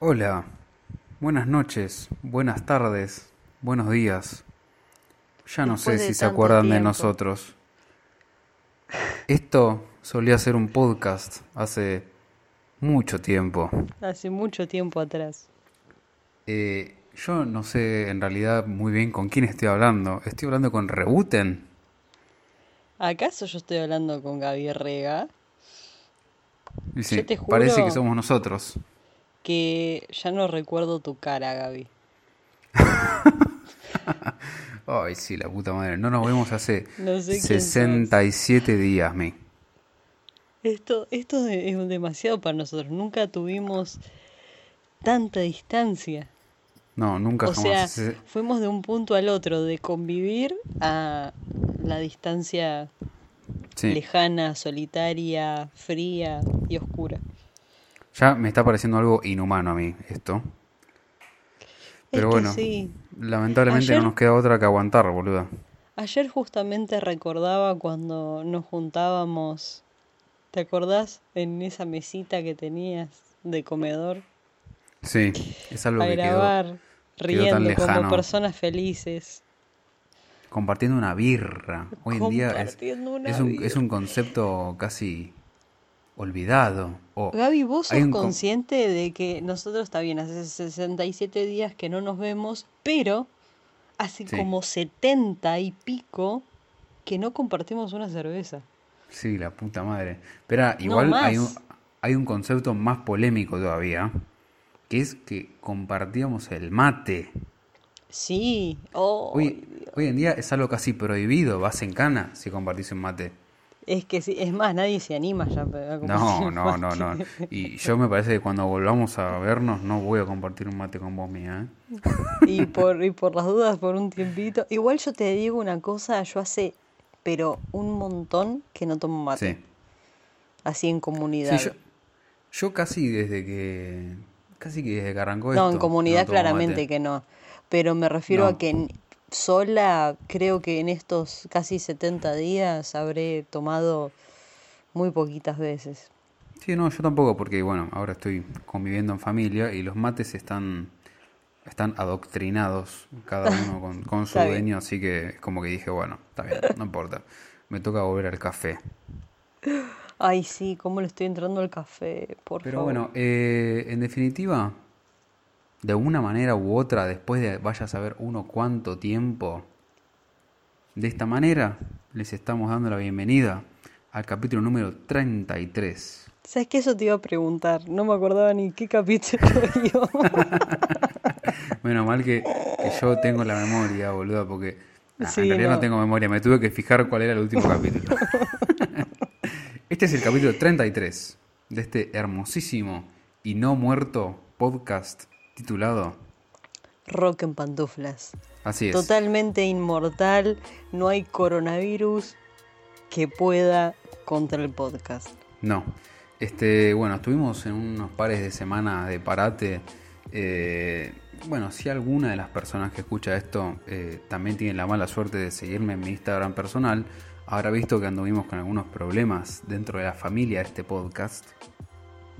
Hola, buenas noches, buenas tardes, buenos días. Ya no Después sé si se acuerdan de nosotros. Esto solía ser un podcast hace mucho tiempo. Hace mucho tiempo atrás. Eh, yo no sé en realidad muy bien con quién estoy hablando. Estoy hablando con Rebuten. ¿Acaso yo estoy hablando con Gaby Rega? Sí, Yo te juro- parece que somos nosotros. Que ya no recuerdo tu cara, Gaby. Ay, sí, la puta madre. No nos vemos hace No sé quién sos. 67 días, mi. Esto, esto es demasiado para nosotros. Nunca tuvimos tanta distancia. No, nunca O sea, jamás. Fuimos de un punto al otro, de convivir a la distancia Sí. lejana, solitaria, fría y oscura. Ya me está pareciendo algo inhumano a mí esto. Pero es bueno, sí. lamentablemente Ayer- no nos queda otra que aguantar, boluda. Ayer justamente recordaba cuando nos juntábamos, ¿te acordás? En esa mesita que tenías de comedor Sí, es algo a que quedó grabar, quedó tan riendo como lejano. personas felices. compartiendo una birra. Hoy en día es, es un, es un concepto casi olvidado. O Gaby, ¿vos sos consciente de que nosotros, está bien, hace 67 días que no nos vemos, pero hace Sí. como 70 y pico que no compartimos una cerveza? Sí, la puta madre. Pero igual hay, un, hay un concepto más polémico todavía, que es que compartíamos el mate. Sí, oh, Hoy, hoy en día es algo casi prohibido, vas en cana si compartís un mate. Es que sí, es más, nadie se anima ya a No, no, no, no. Y yo me parece que cuando volvamos a vernos no voy a compartir un mate con vos, mía. ¿eh? Y por, y por las dudas, por un tiempito. Igual yo te digo una cosa, yo hace, pero un montón que no tomo mate. Sí. Así en Sí, comunidad. yo, yo casi desde que casi que desde que arrancó no, esto en comunidad no claramente mate. que no. Pero me refiero No. a que sola, creo que en estos casi 70 días habré tomado muy poquitas veces. Sí, no, yo tampoco porque bueno, ahora estoy conviviendo en familia y los mates están están adoctrinados cada uno con, con su bien. dueño, así que es como que dije, bueno, está bien, no importa. Me toca volver al café. Ay, sí, cómo le estoy entrando al café, por Pero favor. bueno, eh, en definitiva, de una manera u otra, después de vaya a saber uno cuánto tiempo, de esta manera les estamos dando la bienvenida al capítulo número 33. ¿Sabes qué? Eso te iba a preguntar. No me acordaba ni qué capítulo iba. Menos mal que, que yo tengo la memoria, boluda, porque nah, Sí, en realidad no. no. tengo memoria, me tuve que fijar cuál era el último capítulo. este es el capítulo 33 de este hermosísimo y no muerto podcast titulado Rock en pantuflas. Así es. Totalmente inmortal. No hay coronavirus que pueda contra el podcast. No. Este, bueno, estuvimos en unos pares de semanas de parate. Eh, bueno, si alguna de las personas que escucha esto eh, también tiene la mala suerte de seguirme en mi Instagram personal, habrá visto que anduvimos con algunos problemas dentro de la familia de este podcast.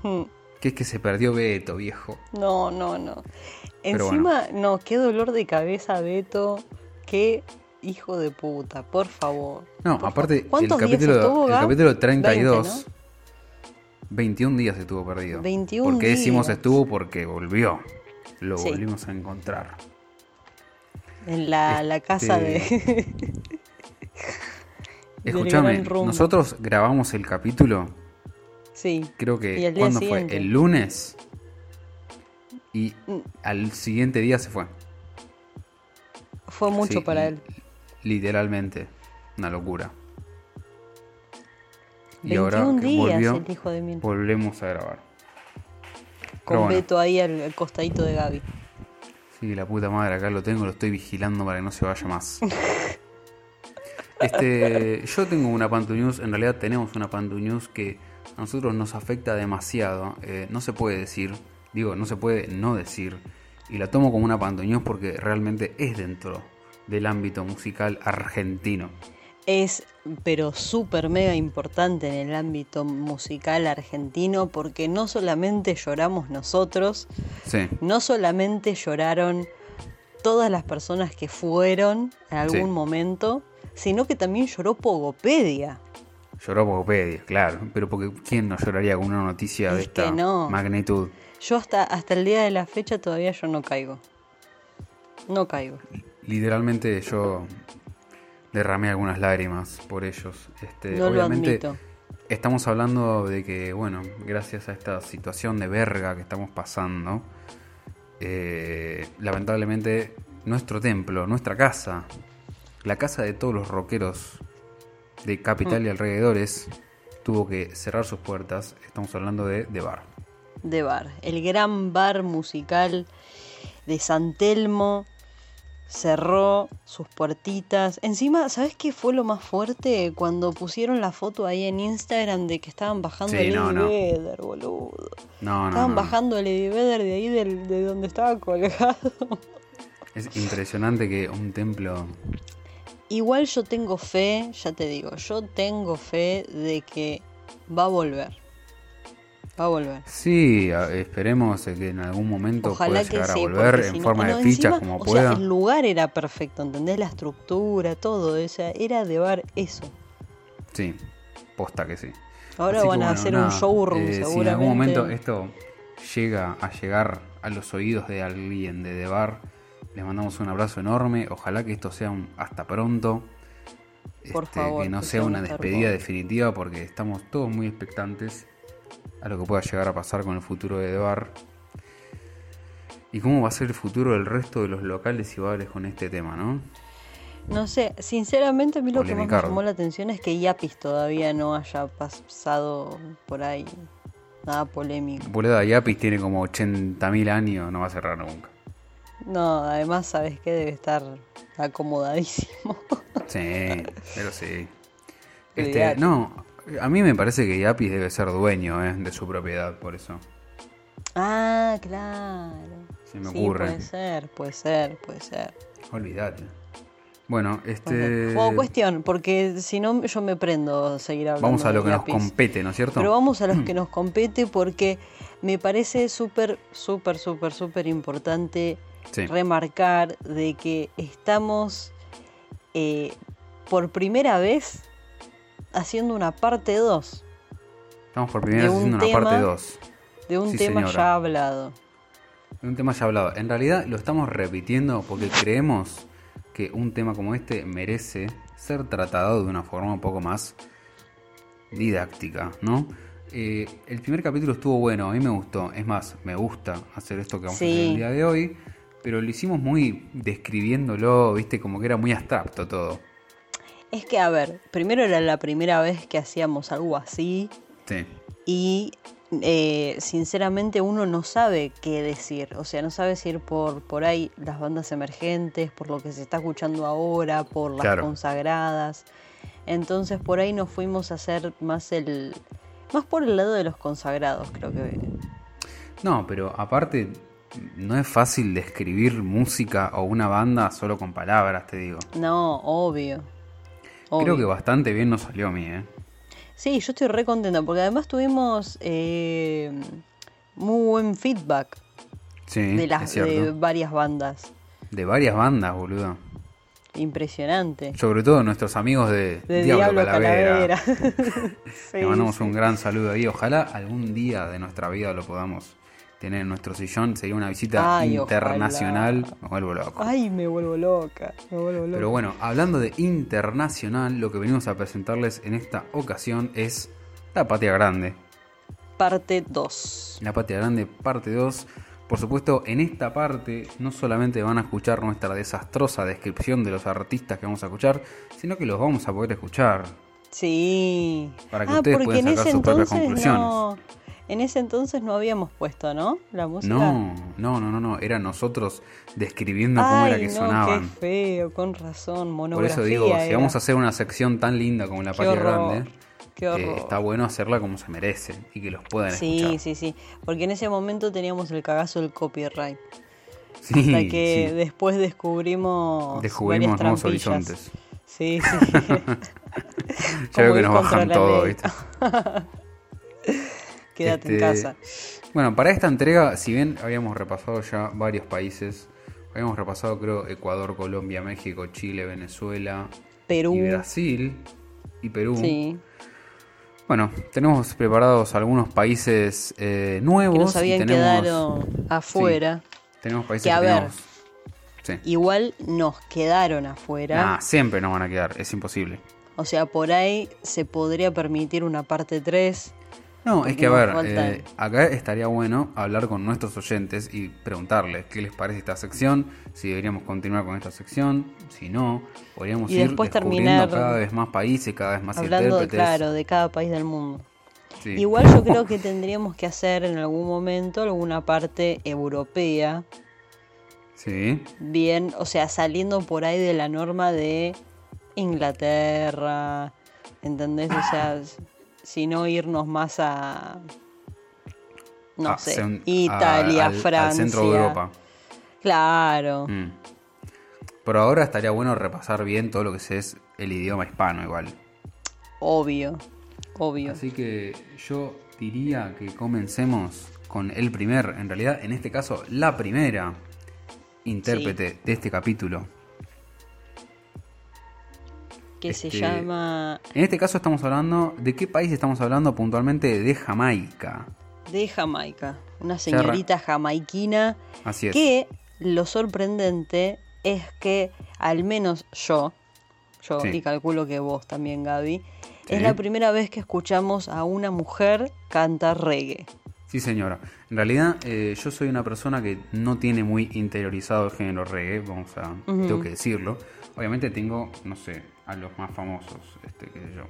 Hmm. Que es que se perdió Beto, viejo. No, no, no. Pero Encima, no, qué dolor de cabeza, Beto. Qué hijo de puta, por favor. No, Por aparte, favor. el ¿Cuántos días capítulo, estuvo, el capítulo 32, 20, ¿no? 21 días estuvo perdido. 21 ¿Por qué decimos días. estuvo? Porque volvió. Lo Sí. volvimos a encontrar. En la, la casa de. del Escúchame, nosotros grabamos el capítulo, Sí. creo que, ¿cuándo fue? El lunes. Y Mm. al siguiente día se fue. Fue mucho Sí, para él. Literalmente, una locura. Y 21 ahora que volvió, el hijo de mil. volvemos a grabar. Con bueno. Beto ahí al, al costadito de Gaby. Sí, la puta madre, acá lo tengo, lo estoy vigilando para que no se vaya más. Este, yo tengo una Pantu News, en realidad tenemos una Pantu News que a nosotros nos afecta demasiado. eh, no se puede decir, digo, no se puede no decir. Y la tomo como una News porque realmente es dentro del ámbito musical argentino. es pero súper mega importante en el ámbito musical argentino porque no solamente lloramos nosotros, Sí, no solamente lloraron todas las personas que fueron en algún Sí. momento, sino que también lloró Pogopedia. Lloró Pogopedia, claro. Pero porque ¿quién no lloraría con una noticia de Es esta no. magnitud? Yo hasta, hasta el día de la fecha todavía yo no caigo. No caigo. Literalmente yo derramé algunas lágrimas por ellos. Este, No lo obviamente admito. estamos hablando de que, bueno, gracias a esta situación de verga que estamos pasando, eh, lamentablemente nuestro templo, nuestra casa, la casa de todos los rockeros de Capital y alrededores, tuvo que cerrar sus puertas. Estamos hablando de The Bar. de bar. El gran bar musical de San Telmo cerró sus puertitas. Encima, ¿sabes qué fue lo más fuerte? Cuando pusieron la foto ahí en Instagram de que estaban bajando Sí, el no. Vedder, boludo. No, no, estaban no. bajando el Eddie Vedder de ahí del- de donde estaba colgado. Es impresionante que un templo Igual yo tengo fe, ya te digo, yo tengo fe de que va a volver. Va a volver. Sí, esperemos que en algún momento Ojalá pueda que llegar sí, a volver en si no- forma no, de fichas encima, como o pueda. sea, el lugar era perfecto, ¿entendés? La estructura, todo, o sea, era de bar eso. Sí, posta que sí. Ahora Así que van a hacer nada, un showroom eh, seguramente. Si en algún momento esto llega a llegar a los oídos de alguien de The Bar, les mandamos un abrazo enorme. Ojalá que esto sea un hasta pronto. Por Este, favor, que no sea una despedida definitiva porque estamos todos muy expectantes a lo que pueda llegar a pasar con el futuro de Bar. Y cómo va a ser el futuro del resto de los locales y bares con este tema, ¿no? No sé, sinceramente a mí lo que más me llamó la atención es que Yapis todavía no haya pasado por ahí nada polémico. Boleda Yapis tiene como 80.000 años, no va a cerrar nunca. No, además, ¿sabes qué? Debe estar acomodadísimo. Sí, pero sí. Este, no, a mí me parece que Yapis debe ser dueño eh, de su propiedad, por eso. ah, claro. Se me sí, ocurre. puede ser, puede ser, puede ser. Olvídate. Bueno, este. ser. O cuestión, porque si no yo me prendo a seguir hablando. Vamos a lo de que nos compete, ¿no es cierto? Pero vamos a los que nos compete porque me parece súper, súper, súper, súper importante Sí. remarcar de que estamos eh, por primera vez haciendo una parte 2 Estamos por primera de vez un haciendo una parte 2. de un Sí, tema señora. ya hablado. Un tema ya hablado. En realidad lo estamos repitiendo porque creemos que un tema como este merece ser tratado de una forma un poco más didáctica, ¿no? Eh, el primer capítulo estuvo bueno, a mí me gustó. Es más, me gusta hacer esto que vamos a hacer el día de hoy. Pero lo hicimos muy describiéndolo, viste, como que era muy abstracto todo. Es que, a ver, primero era la primera vez que hacíamos algo así Sí. y eh, sinceramente uno no sabe qué decir. O sea, no sabe si ir por, por ahí las bandas emergentes, por lo que se está escuchando ahora, por las Claro. consagradas. Entonces por ahí nos fuimos a hacer más el... Más por el lado de los consagrados, creo que... No, pero aparte, no es fácil describir música o una banda solo con palabras, te digo. No, obvio. Creo que bastante bien nos salió a mí, ¿eh? Sí, yo estoy re contenta porque además tuvimos eh, muy buen feedback Sí, de, las, de De... varias bandas. varias bandas, boludo. Impresionante. Sobre todo nuestros amigos de, De Diablo, Diablo Calavera. Calavera. Le mandamos sí. un gran saludo ahí. Ojalá algún día de nuestra vida lo podamos tener en nuestro sillón. Sería una visita Ay, internacional. ojalá. Me vuelvo loco. Ay, me vuelvo loca. Me vuelvo loca. Pero bueno, hablando de internacional, lo que venimos a presentarles en esta ocasión es La Patria Grande. Parte 2. La Patria Grande, parte 2. Por supuesto, en esta parte no solamente van a escuchar nuestra desastrosa descripción de los artistas que vamos a escuchar, sino que los vamos a poder escuchar. Sí. Para que ah, ustedes puedan sacar sus propias conclusiones. no. En ese entonces no habíamos puesto, ¿no? La música. No, no, no, no, no. Era nosotros describiendo cómo era que no, sonaban. qué feo, con razón, Por monografía. eso digo, si vamos a hacer una sección tan linda como La Patria Grande, eh, está bueno hacerla como se merece y que los puedan Sí, escuchar. sí, sí. Porque en ese momento teníamos el cagazo del copyright. Sí, Hasta que sí. después descubrimos. Descubrimos nuevos horizontes. Sí, sí. Ya veo que nos bajan todo. ¿viste? Quédate en Este, casa. Bueno, para esta entrega, si bien habíamos repasado ya varios países, habíamos repasado creo Ecuador, Colombia, México, Chile, Venezuela Perú. y Brasil y Perú. Sí. Bueno, tenemos preparados algunos países eh, nuevos. Que nos y habían tenemos, quedado afuera. tenemos países que, a ver, tenemos- Sí. Igual nos quedaron afuera. Nah, siempre nos van a quedar, es imposible. O sea, por ahí se podría permitir una parte 3. No, es que a ver, eh, acá estaría bueno hablar con nuestros oyentes y preguntarles qué les parece esta sección, si deberíamos continuar con esta sección, si no, podríamos Y ir después descubriendo terminar cada vez más países, cada vez más Hablando, intérpretes. claro, de cada país del mundo. Sí. Igual yo creo que tendríamos que hacer en algún momento alguna parte europea. Sí, Bien, o sea, saliendo por ahí de la norma de Inglaterra. ¿Entendés? O sea, s- si no irnos más a. No a sé, a- Italia, al- al Francia. centro de Europa. Claro. Mm. Por ahora estaría bueno repasar bien todo lo que es el idioma hispano igual. Obvio. Obvio. Así que yo diría que comencemos con el primer, en realidad en este caso la primera intérprete de este capítulo. Que se este- llama En este caso estamos hablando, ¿de qué país estamos hablando puntualmente? De Jamaica. de Jamaica. Una señorita jamaiquina Así es. que lo sorprendente es que al menos yo, yo Sí. y calculo que vos también Gaby, es la primera vez que escuchamos a una mujer cantar reggae. Sí, señora. En realidad, eh, yo soy una persona que no tiene muy interiorizado el género reggae, vamos a, tengo que decirlo. Obviamente tengo, no sé, a los más famosos, este, qué sé yo.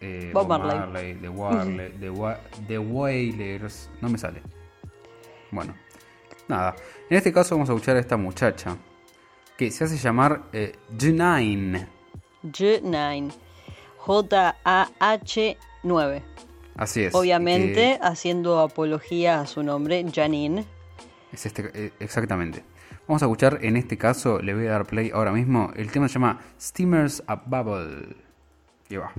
Eh, Bob Marley. The Warley, Wailers, no me sale. Bueno, nada. En este caso vamos a escuchar a esta muchacha, que se hace llamar eh, Janine. J9. J-A-H-9. Así es. Obviamente haciendo apología a su nombre, Janine. Es este, eh, exactamente. Vamos a escuchar, en este caso, le voy a dar play ahora mismo. El tema se llama Steamers a Bubble. Va.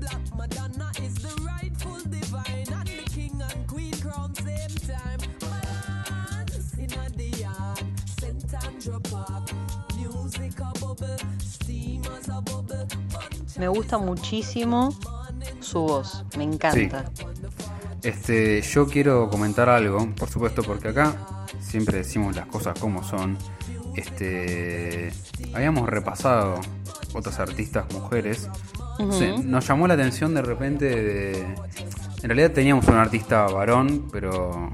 Black Madonna is the rightful divine. And the king and queen crown same time. Balance in a the yard. St. Andrew Park. Music a bubble. Steamers a bubble. Bunch Me gusta muchísimo su voz, me encanta. Este, yo quiero comentar algo, por supuesto, porque acá siempre decimos las cosas como son. Este, habíamos repasado otras artistas mujeres. Se- nos llamó la atención de repente de... En realidad teníamos un artista varón, pero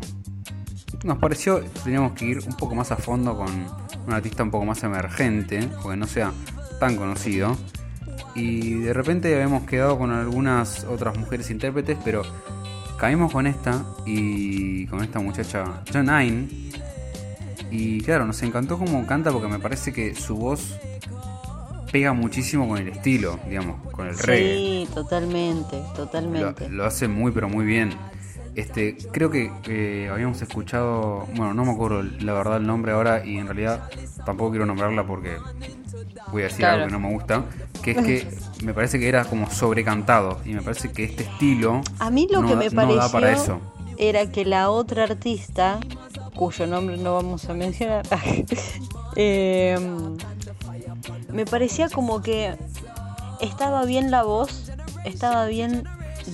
nos pareció que teníamos que ir un poco más a fondo con un artista un poco más emergente, o que no sea tan conocido. Y de repente habíamos quedado con algunas otras mujeres intérpretes, pero caímos con esta y con esta muchacha Janine. Y claro, nos encantó cómo canta porque me parece que su voz pega muchísimo con el estilo, digamos, con el reggae. Sí, totalmente, totalmente. lo hace muy pero muy bien. Este, creo que eh, habíamos escuchado, bueno, no me acuerdo la verdad el nombre ahora y en realidad tampoco quiero nombrarla porque voy a decir Claro. algo que no me gusta, que es que me parece que era como sobrecantado y me parece que este estilo A mí lo no que da- me no da para eso. era que la otra artista, cuyo nombre no vamos a mencionar, eh, me parecía como que estaba bien la voz, estaba bien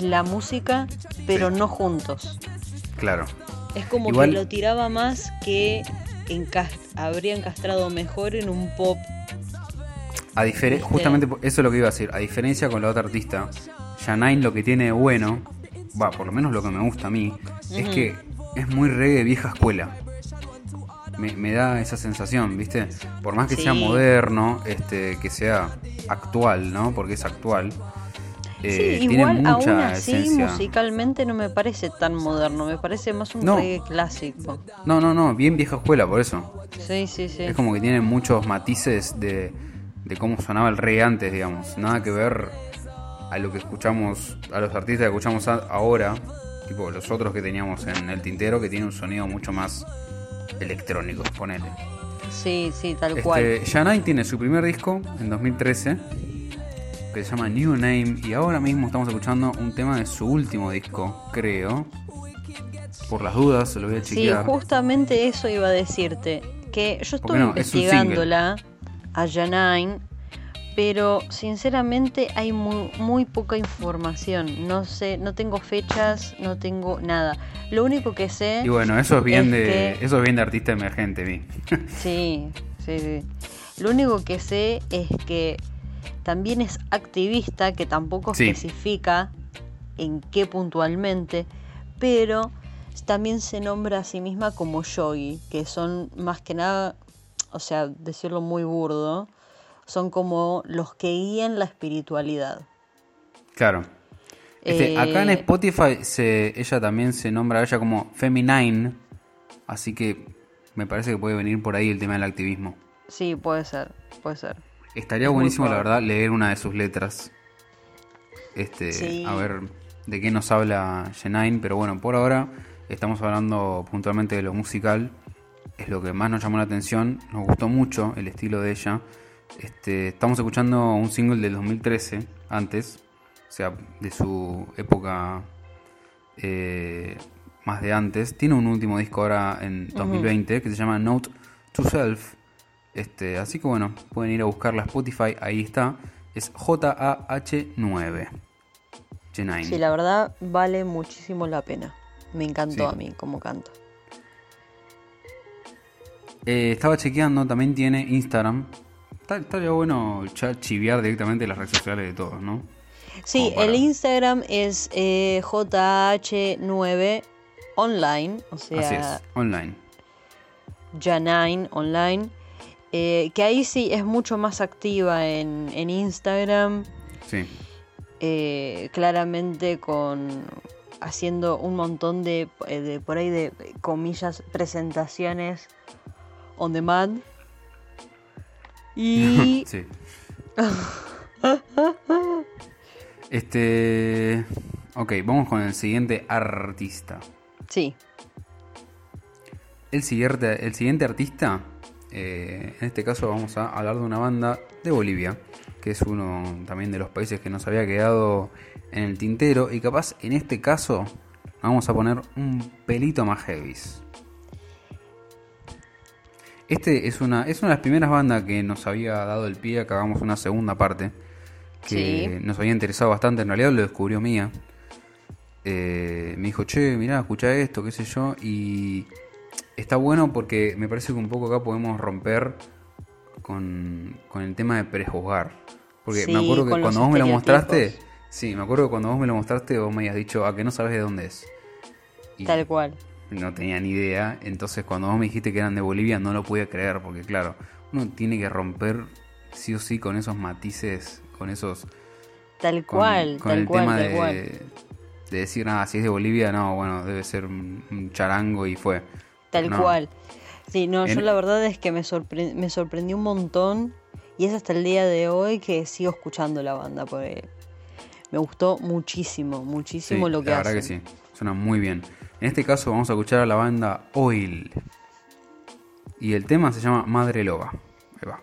la música, pero Sí. no juntos. Claro. Es como Igual- que lo tiraba más que encas- habría encastrado mejor en un pop. A difere- ¿Viste? justamente eso es lo que iba a decir. A diferencia con la otra artista, Janine lo que tiene de bueno, va, por lo menos lo que me gusta a mí, es que es muy reggae vieja escuela. Me, me da esa sensación, ¿viste? Por más que sea moderno, este, que sea actual, ¿no? Porque es actual. eh, sí, tiene igual aún mucha así esencia. musicalmente no me parece tan moderno, me parece más un No. reggae clásico. No, no, no, bien vieja escuela, por eso. Sí, sí, sí. Es como que tiene muchos matices de, de cómo sonaba el reggae antes, digamos. Nada que ver a lo que escuchamos, a los artistas que escuchamos a- ahora, tipo los otros que teníamos en el tintero, que tiene un sonido mucho más electrónico, ponele. Sí, sí, tal cual. Este, Janai tiene su primer disco en 2013, que se llama New Name, y ahora mismo estamos escuchando un tema de su último disco, creo. Por las dudas, se lo voy a Sí, chequear. justamente eso iba a decirte. Que yo estuve no, investigándola a Janine, pero sinceramente hay muy, muy poca información. No sé, no tengo fechas, no tengo nada. Lo único que sé. Y bueno, eso es bien Es de, que- eso es bien de artista emergente, vi. Sí, sí, sí. Lo único que sé es que también es activista, que tampoco Sí. especifica en qué puntualmente, pero también se nombra a sí misma como yogi, que son más que nada, o sea, decirlo muy burdo, son como los que guían la espiritualidad. Claro. Este, acá en Eh, Spotify se, ella también se nombra a ella como Feminine, así que me parece que puede venir por ahí el tema del activismo. Sí, puede ser, puede ser. Estaría buenísimo, la verdad, leer una de sus letras. Este, Sí. a ver de qué nos habla Janine, pero bueno, por ahora estamos hablando puntualmente de lo musical. Es lo que más nos llamó la atención. Nos gustó mucho el estilo de ella. Este, estamos escuchando un single del 2013, antes, o sea, de su época eh, más de antes. Tiene un último disco ahora en 2020 que se llama Note to Self. Este, así que bueno, pueden ir a buscarla a Spotify, ahí está. Es J-A-H-9. Janine. Sí, la verdad vale muchísimo la pena. Me encantó Sí. a mí como canto. Eh, estaba chequeando, también tiene Instagram. Estaría bueno ya chiviar directamente las redes sociales de todos, ¿no? Sí, para- el Instagram es eh, JH9 online, o Así sea, es, online. Janine online, eh, que ahí sí es mucho más activa en, en Instagram, Sí. eh, claramente con haciendo un montón de, de por ahí de comillas presentaciones on demand. Y sí. Este. Ok, vamos con el siguiente artista. sí, El siguiente, el siguiente artista, eh, en este caso vamos a hablar de una banda de Bolivia, que es uno también de los países que nos había quedado en el tintero, y capaz en este caso vamos a poner un pelito más heavies. Este es una, es una de las primeras bandas que nos había dado el pie a que hagamos una segunda parte, que Sí. nos había interesado bastante, en realidad lo descubrió Mía. Eh, me dijo, che, mirá, escucha esto, qué sé yo, y está bueno porque me parece que un poco acá podemos romper con, con el tema de prejuzgar. Porque me acuerdo que cuando vos me lo mostraste, sí, me acuerdo que cuando vos me lo mostraste, vos me habías dicho, a que no sabes de dónde es. Y tal cual. No tenía ni idea, entonces cuando vos me dijiste que eran de Bolivia no lo podía creer, porque claro, uno tiene que romper sí o sí con esos matices, con esos Tal con, cual, con tal el cual, tema tal de, cual. de decir, nada, si es de Bolivia, no, bueno, debe ser un, charango y fue. Tal No. cual. Sí, no, yo la verdad es que me, sorpre- me sorprendió un montón y es hasta el día de hoy que sigo escuchando la banda porque me gustó muchísimo, muchísimo Sí, lo que la verdad que sí, suena muy bien. En este caso vamos a escuchar a la banda Oil. Y el tema se llama Madre Loba. Ahí va.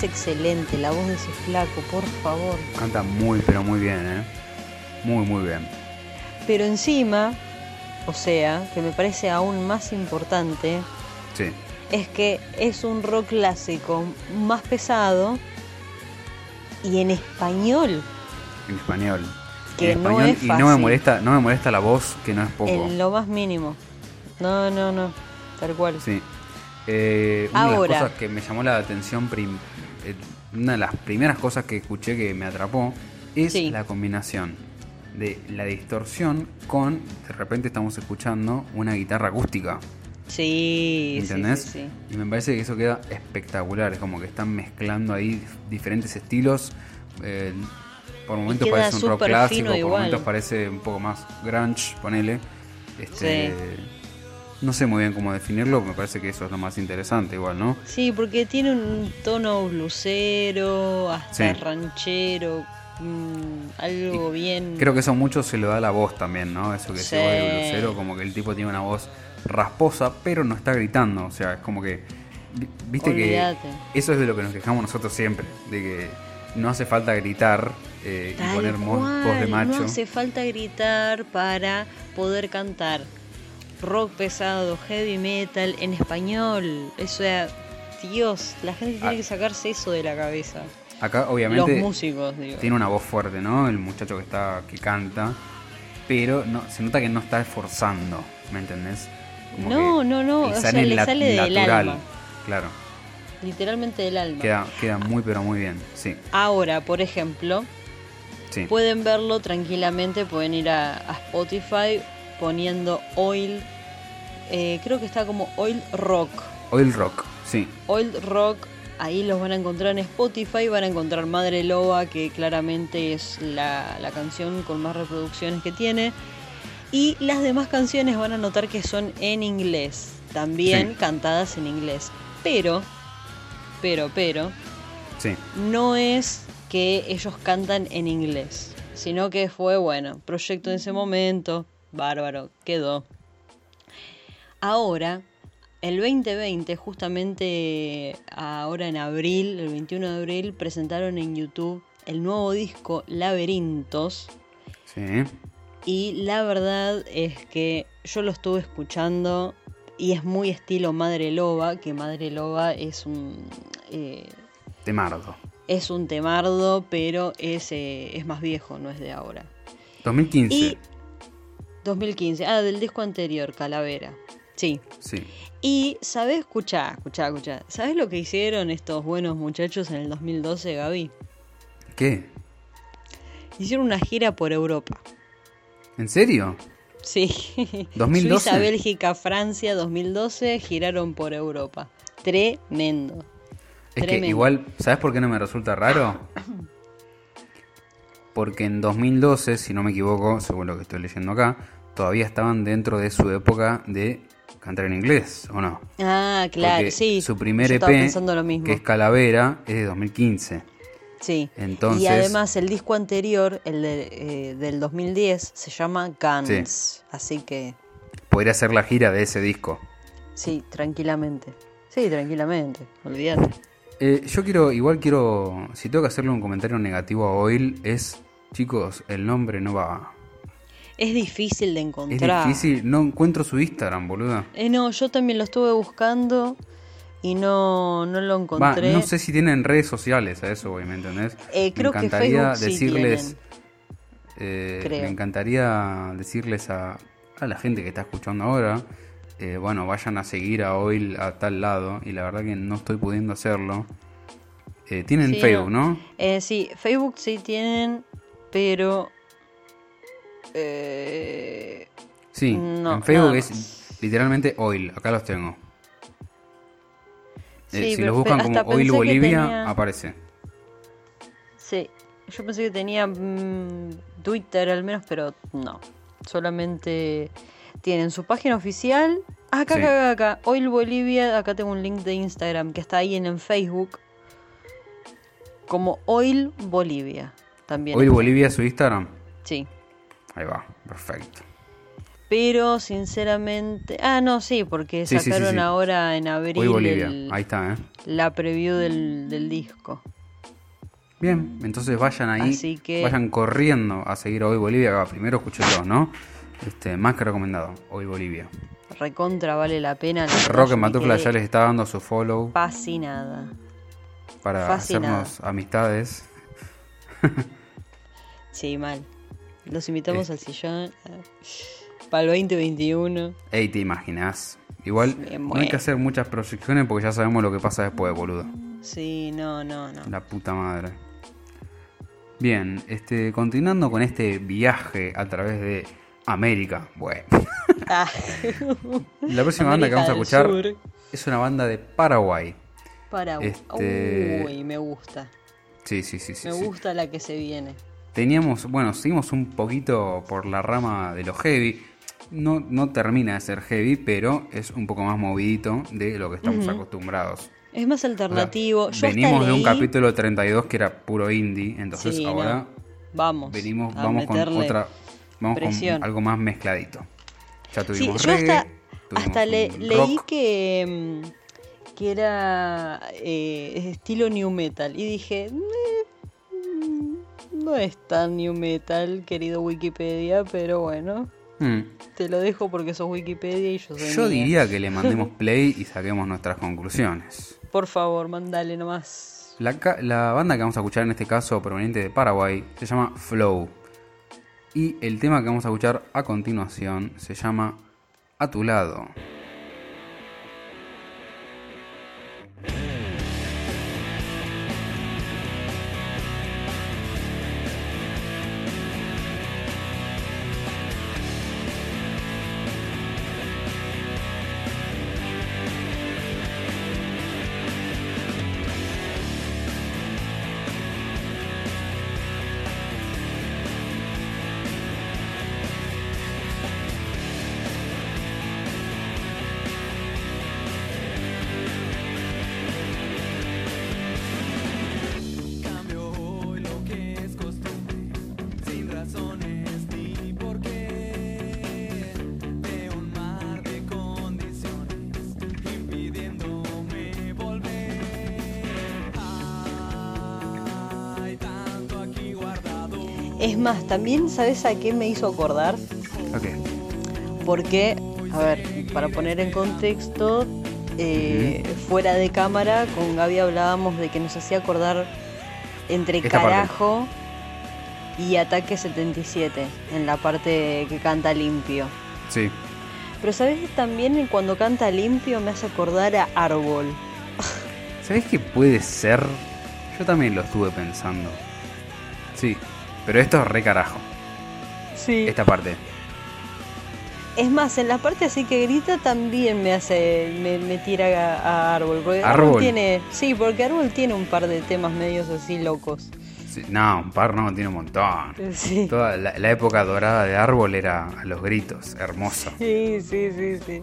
Es excelente, la voz de ese flaco, por favor. Canta muy, pero muy bien, ¿eh? Muy, muy bien. Pero encima, o sea, que me parece aún más importante, Sí. es que es un rock clásico más pesado y en español, En español. Que en no español es y no me molesta, no me molesta la voz, que no es poco. en lo más mínimo. No, no, no, tal cual. Sí. Eh, una Ahora. de las cosas que me llamó la atención, prim- una de las primeras cosas que escuché que me atrapó, es Sí. la combinación de la distorsión con, de repente estamos escuchando una guitarra acústica. Sí, ¿Entendés? sí, sí. Y me parece que eso queda espectacular. Es como que están mezclando ahí diferentes estilos. eh, por momentos parece un rock clásico, por igual. momentos parece un poco más grunge, ponele. Este, No sé muy bien cómo definirlo, me parece que eso es lo más interesante igual, ¿no? Sí, porque tiene un tono blusero, hasta Sí. ranchero, mm, algo bien. Creo que eso mucho se lo da la voz también, ¿no? Eso que Sí. se oye de Lucero, como que el tipo tiene una voz rasposa, pero no está gritando. O sea, es como que. vi- Viste Olvídate. que eso es de lo que nos quejamos nosotros siempre, de que no hace falta gritar eh, y poner voz de macho. No hace falta gritar para poder cantar rock pesado, heavy metal en español. O sea, Dios, la gente tiene Ah. que sacarse eso de la cabeza. Acá, Los obviamente, músicos, digo. tiene una voz fuerte, ¿no? El muchacho que está que canta, pero no, se nota que no está esforzando, ¿me entendés? No, no, no, o sea, le la- sale del alma. Claro, Literalmente del alma. queda, queda muy, pero muy bien, sí, Ahora, por ejemplo, sí. pueden verlo tranquilamente, pueden ir a, a Spotify poniendo Oil, eh, creo que está como Oil Rock. Oil Rock, sí, Oil Rock, ahí los van a encontrar en Spotify, van a encontrar Madre Loba, que claramente es la, la canción con más reproducciones que tiene. Y las demás canciones van a notar que son en inglés, también Sí. cantadas en inglés. Pero, pero, pero, sí. no es que ellos cantan en inglés, sino que fue, bueno, proyecto en ese momento, bárbaro, quedó. Ahora, el 2020, justamente ahora en abril, el 21 de abril, presentaron en YouTube el nuevo disco Laberintos. Sí, Y la verdad es que yo lo estuve escuchando y es muy estilo Madre Loba, que Madre Loba es un... eh, de Mardo. es un temardo, pero es, eh, es más viejo, no es de ahora. 2015, Y 2015, ah, del disco anterior, Calavera. Sí. sí. Y, ¿sabes? Escuchá, escuchá, escuchá. ¿Sabes lo que hicieron estos buenos muchachos en el 2012, Gaby? ¿Qué? Hicieron una gira por Europa. ¿En serio? Sí. 2012. Suiza, Bélgica, Francia, 2012, giraron por Europa. Tremendo. Es que igual, ¿sabes por qué no me resulta raro? Porque en 2012, si no me equivoco, según lo que estoy leyendo acá, todavía estaban dentro de su época de cantar en inglés, ¿o no? Ah, claro, Porque sí. Su primer EP, lo mismo. que es Calavera, es de 2015. Sí. Entonces- y además el disco anterior, el de, eh, del 2010, se llama Guns. Así que Podría ser la gira de ese disco. sí, tranquilamente. Sí, tranquilamente. Olvídate. Eh, yo quiero, igual quiero, si tengo que hacerle un comentario negativo a Oil, es, chicos, el nombre no va. Es difícil de Es encontrar. difícil, no encuentro su Instagram, boluda. Eh, no, yo también lo estuve buscando y no, no lo Va, encontré. no sé si tienen redes sociales a eso, güey, ¿me entendés? Eh, creo me que encantaría sí decirles. eh, Creo. me encantaría decirles a, a la gente que está escuchando ahora. Eh, bueno, vayan a seguir a Oil a tal lado. Y la verdad que no estoy pudiendo hacerlo. Eh, tienen Sí, Facebook, ¿no? Eh, sí, Facebook sí tienen, pero... eh, Sí, no, en Facebook es literalmente Oil. Acá los tengo. Sí, si los buscan como Oil Bolivia, tenía- aparece. Sí, yo pensé que tenía mm, Twitter al menos, pero no. Solamente tienen su página oficial. Acá, Sí. acá, acá, acá. Oil Bolivia. Acá tengo un link de Instagram que está ahí en, en Facebook. Como Oil Bolivia. También. Oil Bolivia es su Instagram. Sí. Ahí va, perfecto. Pero sinceramente. Ah, no, sí, porque Sí, sacaron sí. ahora en abril Hoy Bolivia. el- Ahí está, ¿eh? la preview del, del disco. Bien, entonces vayan ahí, Así que- vayan corriendo a seguir a Hoy Bolivia. Primero escúchenlo, ¿no? Este, más que recomendado, Hoy Bolivia. Recontra vale la pena. la Roque Matufla ya les está dando su follow Fascinada. para fascinada. hacernos amistades. Sí, mal. Los invitamos Eh. al sillón. Para el 2021. Ey, te imaginas. Igual no hay que hacer muchas proyecciones porque ya sabemos lo que pasa después, boludo. Sí, no, no, no. La puta madre. Bien, este, continuando con este viaje a través de América. Bueno, Ah, la próxima banda que vamos a escuchar Sur. es una banda de Paraguay. Para. Este- Uy, me gusta. Sí, sí, sí, sí. me sí. gusta la que se viene. Teníamos, bueno, seguimos un poquito por la rama de lo heavy. No, no termina de ser heavy, pero es un poco más movidito de lo que estamos acostumbrados. Es más O sea, alternativo. Yo venimos de un leí- capítulo 32 que era puro indie, entonces Sí, ahora no. Vamos. venimos, a vamos con otra, vamos presión. con algo más mezcladito. Ya Sí, tuvimos yo reggae, hasta, tuvimos hasta le- leí que, mm, que era eh, estilo new metal y dije, "Eh, mm, no es tan new metal, querido Wikipedia, pero bueno, Hmm. te lo dejo porque sos Wikipedia y yo soy Yo mía. diría que le mandemos play y saquemos nuestras conclusiones. Por favor, mandale nomás. La, la banda que vamos a escuchar en este caso, proveniente de Paraguay, se llama Flow. Y el tema que vamos a escuchar a continuación se llama A tu lado. Es más, también, ¿sabes a qué me hizo acordar? Ok. Porque, a ver, para poner en contexto, eh, fuera de cámara con Gaby hablábamos de que nos hacía acordar entre Esta parte. Carajo y Ataque 77, en la parte que canta limpio. Sí. Pero sabes también cuando canta limpio me hace acordar a Árbol. ¿Sabés qué puede ser? Yo también lo estuve pensando. Sí. Pero esto es re carajo. Sí. Esta parte. Es más, en la parte así que grita también me hace, me, me tira a, a Árbol. Porque Árbol. tiene, sí, porque Árbol tiene un par de temas medios así locos. Sí, No, un par no, tiene un montón. Sí. Toda la, la época dorada de Árbol era a los gritos, hermosa. Sí, sí, sí, sí.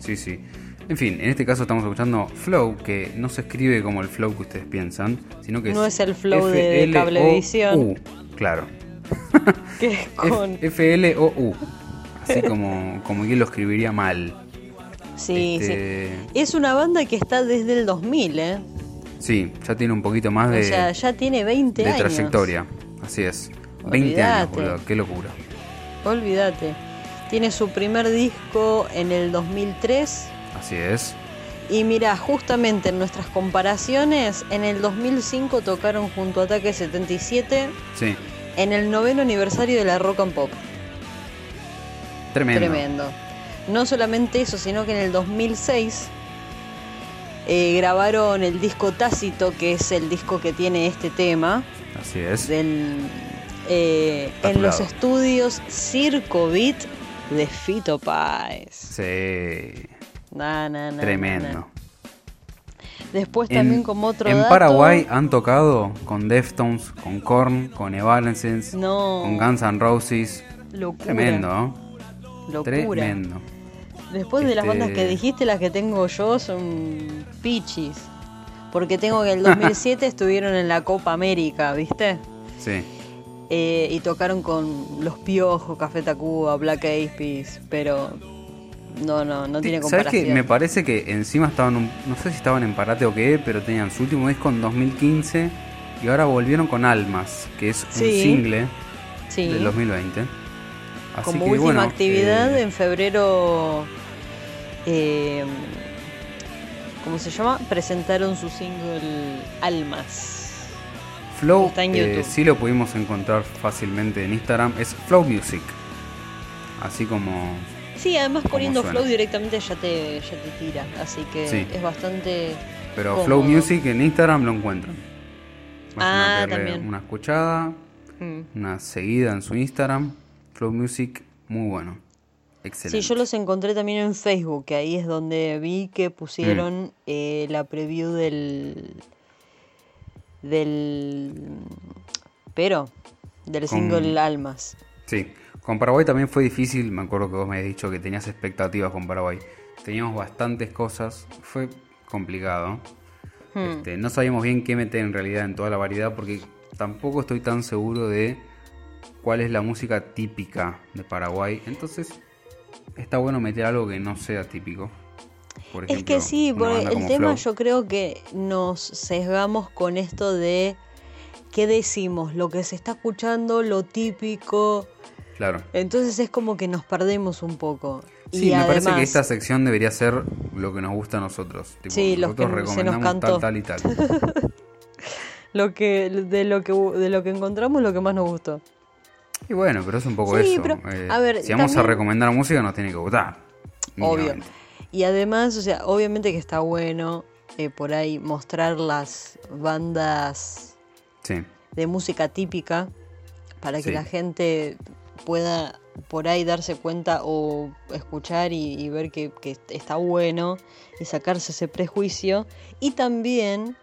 Sí, sí. En fin, en este caso estamos escuchando Flow, que no se escribe como el flow que ustedes piensan, sino que No es el flow de- de Cablevisión. Claro. Que es con... F-L-O-U. Así como, como quien lo escribiría mal. Sí, Este, sí. Es una banda que está desde el 2000, ¿eh? Sí, ya tiene un poquito más de, o sea, ya tiene 20 de años. trayectoria. Así es. 20 años, boludo. Qué locura. Olvídate. Tiene su primer disco en el 2003. Así es. Y mira, justamente en nuestras comparaciones, en el 2005 tocaron junto a Ataque 77 Sí. en el noveno aniversario de la Rock and Pop. Tremendo. Tremendo. No solamente eso, sino que en el 2006 eh, grabaron el disco Tácito, que es el disco que tiene este tema, Así es. del, eh, en los estudios Circo Beat de Fito Páez. Sí. Tremendo. Después también como otro en dato- Paraguay han tocado con Deftones, con Korn, con Evanescence, No. con Guns N' Roses. Locura. Tremendo, ¿no? Locura. Tremendo. Después de las Este- bandas que dijiste, las que tengo yo son pichis. Porque tengo que en el 2007 estuvieron en la Copa América, ¿viste? Sí. Eh, y tocaron con Los Piojos, Café Tacuba, Black Eyed Peas, pero no, no, no tiene ¿Sabes comparación. qué? Me parece que encima estaban, un- no sé si estaban en parate o qué, pero tenían su último disco en 2015 y ahora volvieron con Almas, que es un single Sí. del 2020. Así Como que, última bueno, actividad eh, en febrero, eh, ¿cómo se llama? Presentaron su single Almas. Flow, está en eh, sí lo pudimos encontrar fácilmente en Instagram, es Flow Music. Así como Sí, además poniendo flow directamente ya te, ya te tira, así que Sí. es bastante... Pero cómodo. Flow Music en Instagram lo encuentran. Vayan Ah, a también. una escuchada, Mm. una seguida en su Instagram. Flow Music, muy bueno. Excelente. Sí, yo los encontré también en Facebook, que ahí es donde vi que pusieron Mm. eh, la preview del... del... pero, del Con- single Almas. Sí, con Paraguay también fue difícil. Me acuerdo que vos me habías dicho que tenías expectativas con Paraguay. Teníamos bastantes cosas, fue complicado. Hmm. Este, no sabíamos bien qué meter en realidad en toda la variedad porque tampoco estoy tan seguro de cuál es la música típica de Paraguay. Entonces, está bueno meter algo que no sea típico. Por Es ejemplo, que sí, porque el tema Flow. yo creo que nos sesgamos con esto de qué decimos, lo que se está escuchando, lo típico. Claro. Entonces es como que nos perdemos un poco. Sí, y me además, parece que esta sección debería ser lo que nos gusta a nosotros. Tipo, Sí, los nosotros que se nos recomendamos cantó. tal, tal y tal. lo que de lo que de lo que encontramos lo que más nos gustó. Y bueno, pero es un poco Sí, eso. pero, eh, a ver, si vamos a recomendar música, nos tiene que gustar. Obvio. Y además, o sea, obviamente que está bueno eh, por ahí mostrar las bandas Sí, de música típica para que Sí. la gente pueda por ahí darse cuenta o escuchar y, y ver que, que está bueno y sacarse ese prejuicio. Y también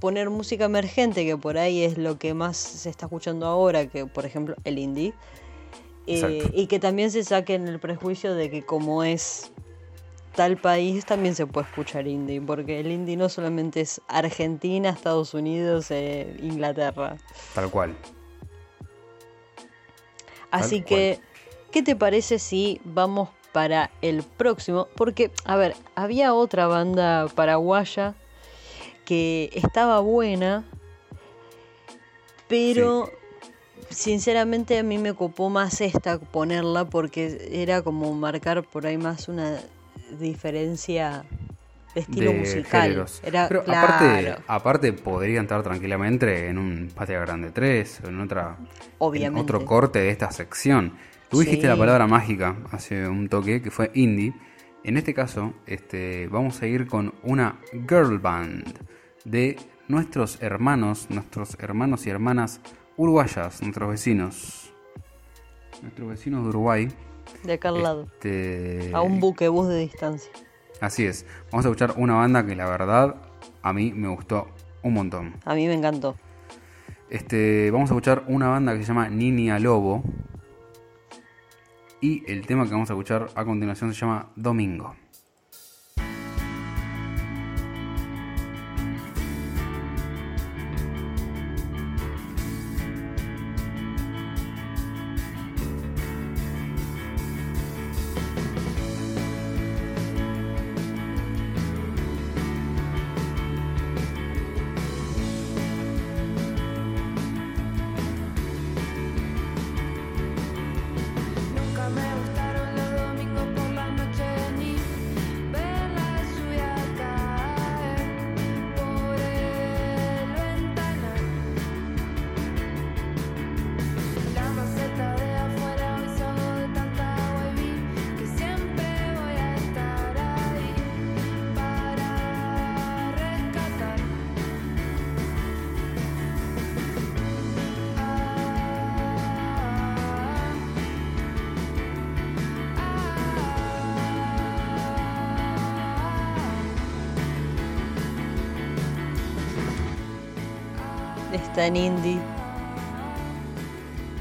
poner música emergente que por ahí es lo que más se está escuchando ahora que por ejemplo el indie. Eh, y que también se saquen el prejuicio de que como es tal país también se puede escuchar indie porque el indie no solamente es Argentina, Estados Unidos, eh, Inglaterra. Tal cual. Así que, ¿qué te parece si vamos para el próximo? Porque, a ver, había otra banda paraguaya que estaba buena, pero sinceramente a mí me copó más esta ponerla porque era como marcar por ahí más una diferencia estilo de musical. géneros. Era Pero claro. aparte, aparte podría entrar tranquilamente en un Patria Grande 3 o en otra Obviamente. en otro corte de esta sección. Tú dijiste la palabra mágica hace un toque que fue indie. En este caso, este, vamos a ir con una girl band de nuestros hermanos, nuestros hermanos y hermanas uruguayas, nuestros vecinos. Nuestros vecinos de Uruguay. de acá al lado. Este, A un buquebús de distancia. Así es. Vamos a escuchar una banda que la verdad a mí me gustó un montón. A mí me encantó. Este, vamos a escuchar una banda que se llama Niña Lobo. Y el tema que vamos a escuchar a continuación se llama Domingo. En indie.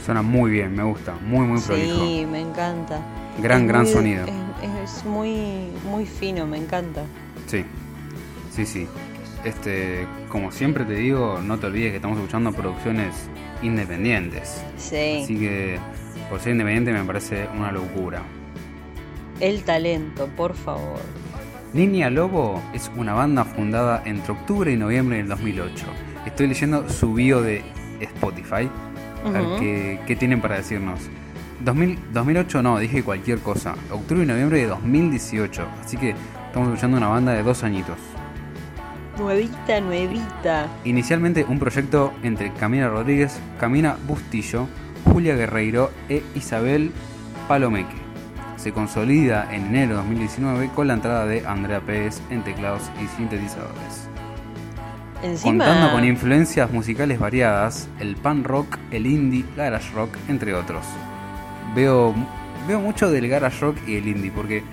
Suena muy bien, me gusta. Muy, muy prolijo. Sí, me encanta. Gran, Es gran muy- sonido. Es, es muy, muy fino, me encanta. Sí. Sí, sí. este, como siempre te digo, no te olvides que estamos escuchando producciones independientes. Sí. Así que por ser independiente me parece una locura. El talento, por favor. Niña Lobo es una banda fundada entre octubre y noviembre del 2008. Estoy leyendo su bio de Spotify. A ver Ujú. qué, qué tienen para decirnos. 2000 2008 no, dije cualquier cosa. Octubre y noviembre de 2018. Así que estamos escuchando una banda de dos añitos. Nuevita, nuevita. Inicialmente un proyecto entre Camila Rodríguez, Camila Bustillo, Julia Guerreiro e Isabel Palomeque. Se consolida en enero de 2019 con la entrada de Andrea Pérez en teclados y sintetizadores. Encima. Contando con influencias musicales variadas, el punk rock, el indie, garage rock, entre otros. Veo, veo mucho del garage rock y el indie, porque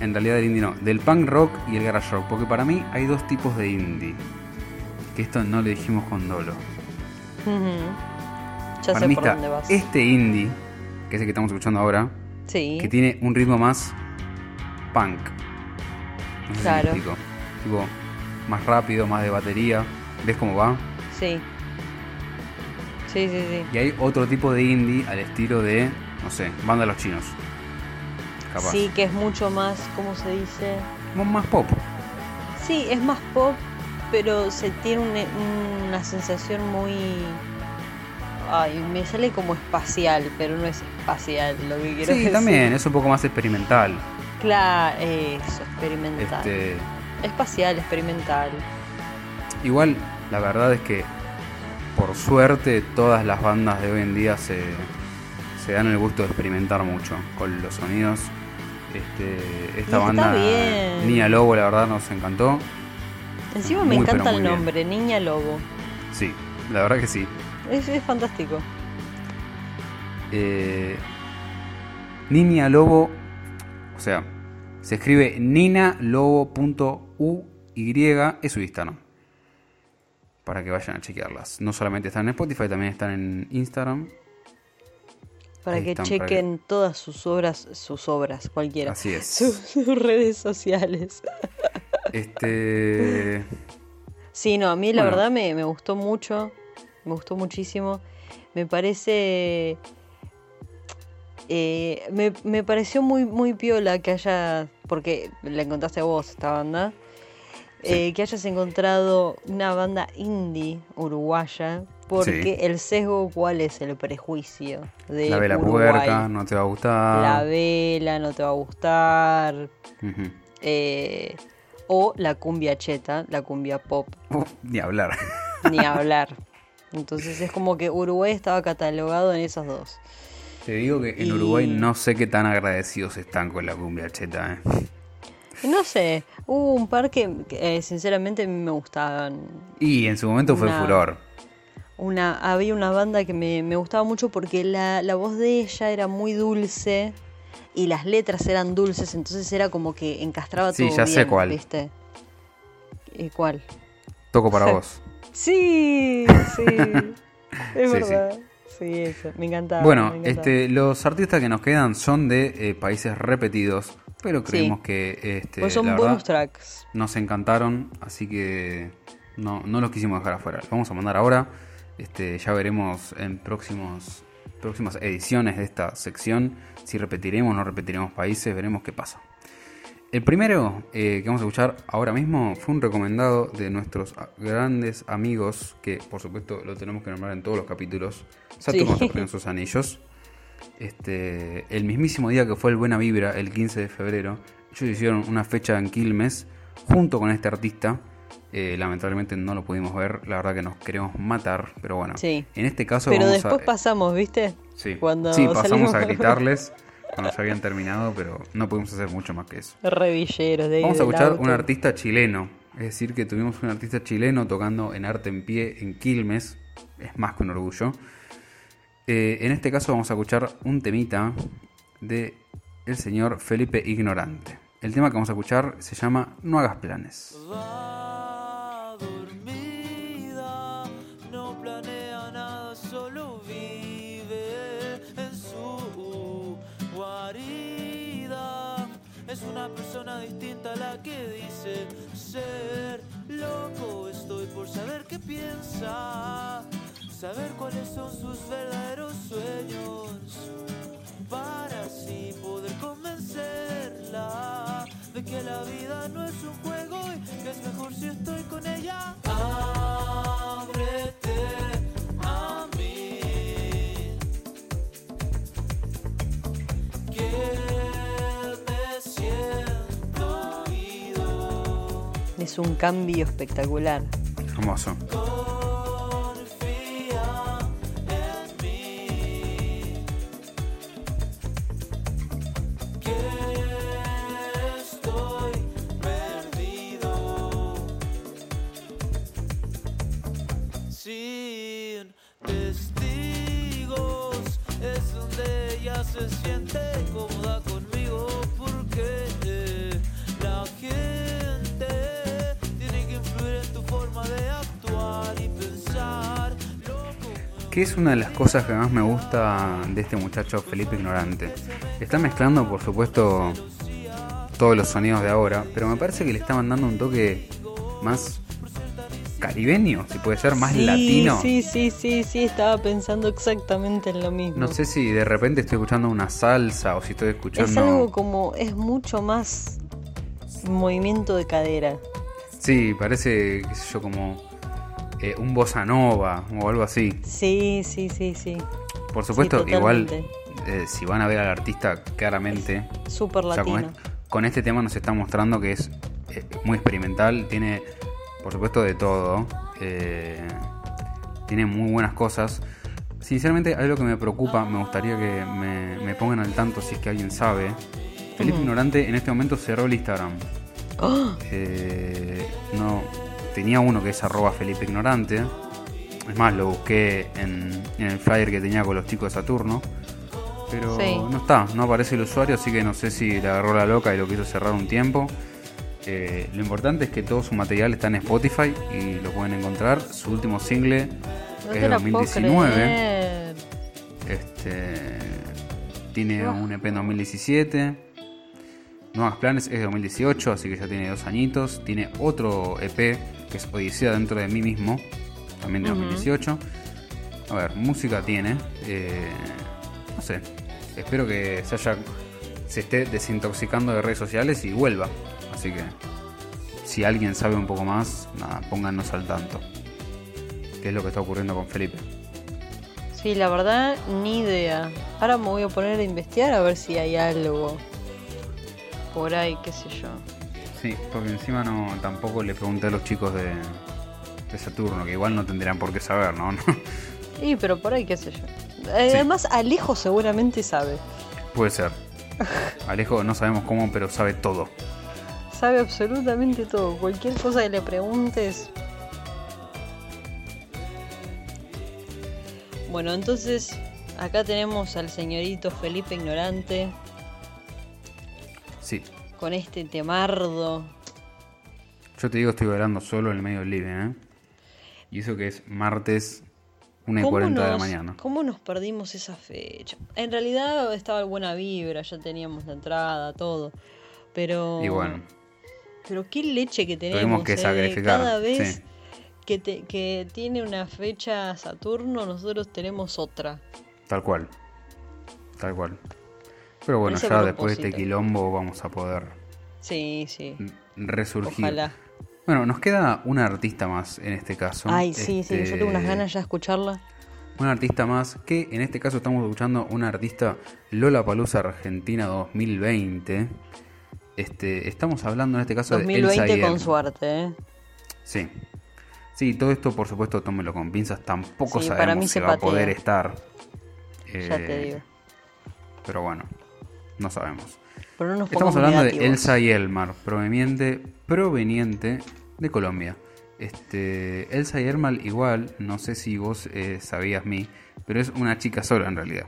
en realidad el indie no, del punk rock y el garage rock, porque para mí hay dos tipos de indie. Que esto no le dijimos con dolo. Ujú. Ya para sé mí por está dónde vas. este indie, que es el que estamos escuchando ahora, Sí. que tiene un ritmo más punk. No sé Claro. Tipo, más rápido, más de batería. ¿Ves cómo va? Sí. Sí, sí, sí. Y hay otro tipo de indie al estilo de, no sé, banda de los chinos. Capaz. Sí, que es mucho más, ¿cómo se dice? Más pop. Sí, es más pop, pero se tiene un- una sensación muy... Ay, me sale como espacial, pero no es espacial lo que quiero Sí, decir. también, es un poco más experimental. Claro, eso, experimental. Este, Espacial, experimental. igual, la verdad es que, por suerte, todas las bandas de hoy en día se, se dan el gusto de experimentar mucho con los sonidos. Este, esta Y banda, bien. Niña Lobo, la verdad nos encantó. Encima me Muy, encanta el bien. nombre, Niña Lobo. Sí, la verdad que sí. Es, es fantástico. Eh, Niña Lobo, o sea, se escribe ninalobo.uy, es su Instagram. Para que vayan a chequearlas. No solamente están en Spotify, también están en Instagram. Para Ahí que están, para chequen todas sus obras, sus obras, cualquiera. Así es. Sus, sus redes sociales. Este. Sí, no, a mí la Bueno. verdad me, me gustó mucho, me gustó muchísimo. Me parece... eh, me, me pareció muy, muy piola que haya, porque la encontraste a vos esta banda, eh, que hayas encontrado una banda indie uruguaya, porque Sí. el sesgo, ¿cuál es el prejuicio de La vela Uruguay? puerca, no te va a gustar. La vela no te va a gustar, eh, o la cumbia cheta, la cumbia pop, ni hablar. ni hablar. Entonces es como que Uruguay estaba catalogado en esas dos. Te digo que en Y- Uruguay no sé qué tan agradecidos están con la cumbia cheta. ¿eh? No sé, hubo un par que, eh, sinceramente me gustaban. Y en su momento fue Una- furor. Una, había una banda que me, me gustaba mucho porque la, la voz de ella era muy dulce y las letras eran dulces, entonces era como que encastraba Sí, todo ya sé bien, cuál. ¿viste? ¿Y cuál? Toco para vos. Sí, sí, es Sí, verdad. Sí, eso, me encantaba. Bueno, me encantaba. este, los artistas que nos quedan son de eh, países repetidos, pero creemos que este, Pues son la bonus verdad, tracks. nos encantaron, así que no, no los quisimos dejar afuera. Los vamos a mandar ahora. Este, ya veremos en próximos, próximas ediciones de esta sección si repetiremos o no repetiremos países, veremos qué pasa. El primero eh, que vamos a escuchar ahora mismo fue un recomendado de nuestros grandes amigos, que por supuesto lo tenemos que nombrar en todos los capítulos, Saturno Sí. en sus anillos. Este, el mismísimo día que fue el Buena Vibra, el 15 de febrero, ellos hicieron una fecha en Quilmes junto con este artista. Eh, lamentablemente no lo pudimos ver, la verdad que nos queremos matar, pero bueno. Sí. En este caso Pero vamos después a... pasamos, ¿viste? Sí, Cuando sí, pasamos salimos- a gritarles cuando ya habían terminado, pero no pudimos hacer mucho más que eso. Revilleros de Vamos a escuchar un artista chileno. Es decir, que tuvimos un artista chileno tocando en arte en pie en Quilmes. Es más que un orgullo. Eh, en este caso vamos a escuchar un temita de el señor Felipe Ignorante. El tema que vamos a escuchar se llama No hagas planes. Va dormida, no planea nada, solo vive en su guarida. Es una persona distinta a la que dice ser loco. piensa, saber cuáles son sus verdaderos sueños, para así poder convencerla de que la vida no es un juego y que es mejor si estoy con ella. Ábrete a mí. Que me siento oído. Es un cambio espectacular. Hermoso. Se siente conmigo porque la gente tiene que forma de actuar y pensar. ¿Qué es una de las cosas que más me gusta de este muchacho Felipe Ignorante? Está mezclando, por supuesto, todos los sonidos de ahora, pero me parece que le está mandando un toque más caribeño, si puede ser, más Sí, latino. Sí, sí, sí, sí, estaba pensando exactamente en lo mismo. No sé si de repente estoy escuchando una salsa o si estoy Es escuchando... algo como, es mucho más movimiento de cadera. Sí, parece, qué sé yo, como eh, un bossa nova o algo así. Sí, sí, sí, sí. Por supuesto, Sí, igual, eh, si van a ver al artista claramente... Súper O sea, con, latino. con este tema nos está mostrando que es eh, muy experimental, tiene por supuesto de todo, eh, tiene muy buenas cosas. Sinceramente, algo que me preocupa, me gustaría que me, me pongan al tanto si es que alguien sabe. Felipe Ignorante en este momento cerró el Instagram. ¡Oh! Eh, no, tenía uno que es arroba Felipe Ignorante. Es más, lo busqué en, en el flyer que tenía con los chicos de Saturno. Pero Sí. no está, no aparece el usuario, así que no sé si le agarró la loca y lo quiso cerrar un tiempo. Eh, lo importante es que todo su material está en Spotify y lo pueden encontrar. Su último single No es de la puedo 2019. creer. Este, tiene Ah. un EP en 2017. Nuevos planes es de 2018, así que ya tiene dos añitos. Tiene otro EP que es Odisea dentro de mí mismo, también de Ujú. 2018. A ver, música tiene. eh, no sé. Espero que se haya se esté desintoxicando de redes sociales y vuelva. Así que si alguien sabe un poco más, nada, pónganos al tanto. ¿Qué es lo que está ocurriendo con Felipe? Sí, la verdad, ni idea. Ahora me voy a poner a investigar a ver si hay algo por ahí, qué sé yo. Sí, porque encima no tampoco le pregunté a los chicos de, de Saturno, que igual no tendrían por qué saber, ¿no? Y pero por ahí, qué sé yo. Eh, Sí. Además, Alejo seguramente sabe. Puede ser. Alejo no sabemos cómo, pero sabe todo. Sabe absolutamente todo. Cualquier cosa que le preguntes. Bueno, entonces acá tenemos al señorito Felipe Ignorante Sí. con este temardo. Yo te digo, estoy bailando solo en el medio del living, ¿eh? Y eso que es martes 1 y 40 de la mañana. ¿Cómo nos perdimos esa fecha? En realidad estaba buena vibra, ya teníamos la entrada, todo. Pero. Y bueno, Pero qué leche que tenemos. Tuvimos que eh. sacrificar, Cada vez sí. que, te- que tiene una fecha Saturno, nosotros tenemos otra. tal cual. Tal cual. Pero bueno, Ese ya después de este quilombo vamos a poder Sí, sí. resurgir. Ojalá. Bueno, nos queda una artista más en este caso. Ay, sí, sí, yo tengo unas Este, ganas ya de escucharla. Un artista más que en este caso estamos escuchando una artista Lola Palusa Argentina 2020. Este, estamos hablando en este caso de Elsa 2020 con suerte, ¿eh? Sí. Sí, todo esto por supuesto tómelo con pinzas, tampoco Sí, sabemos para mí si se va a poder estar. Ya te Eh, digo. Pero bueno, no sabemos. Pero no nos Estamos hablando de. Elsa y Elmar, proveniente, proveniente de Colombia. Este, Elsa y Elmar igual, no sé si vos eh, sabías mí, pero es una chica sola en realidad.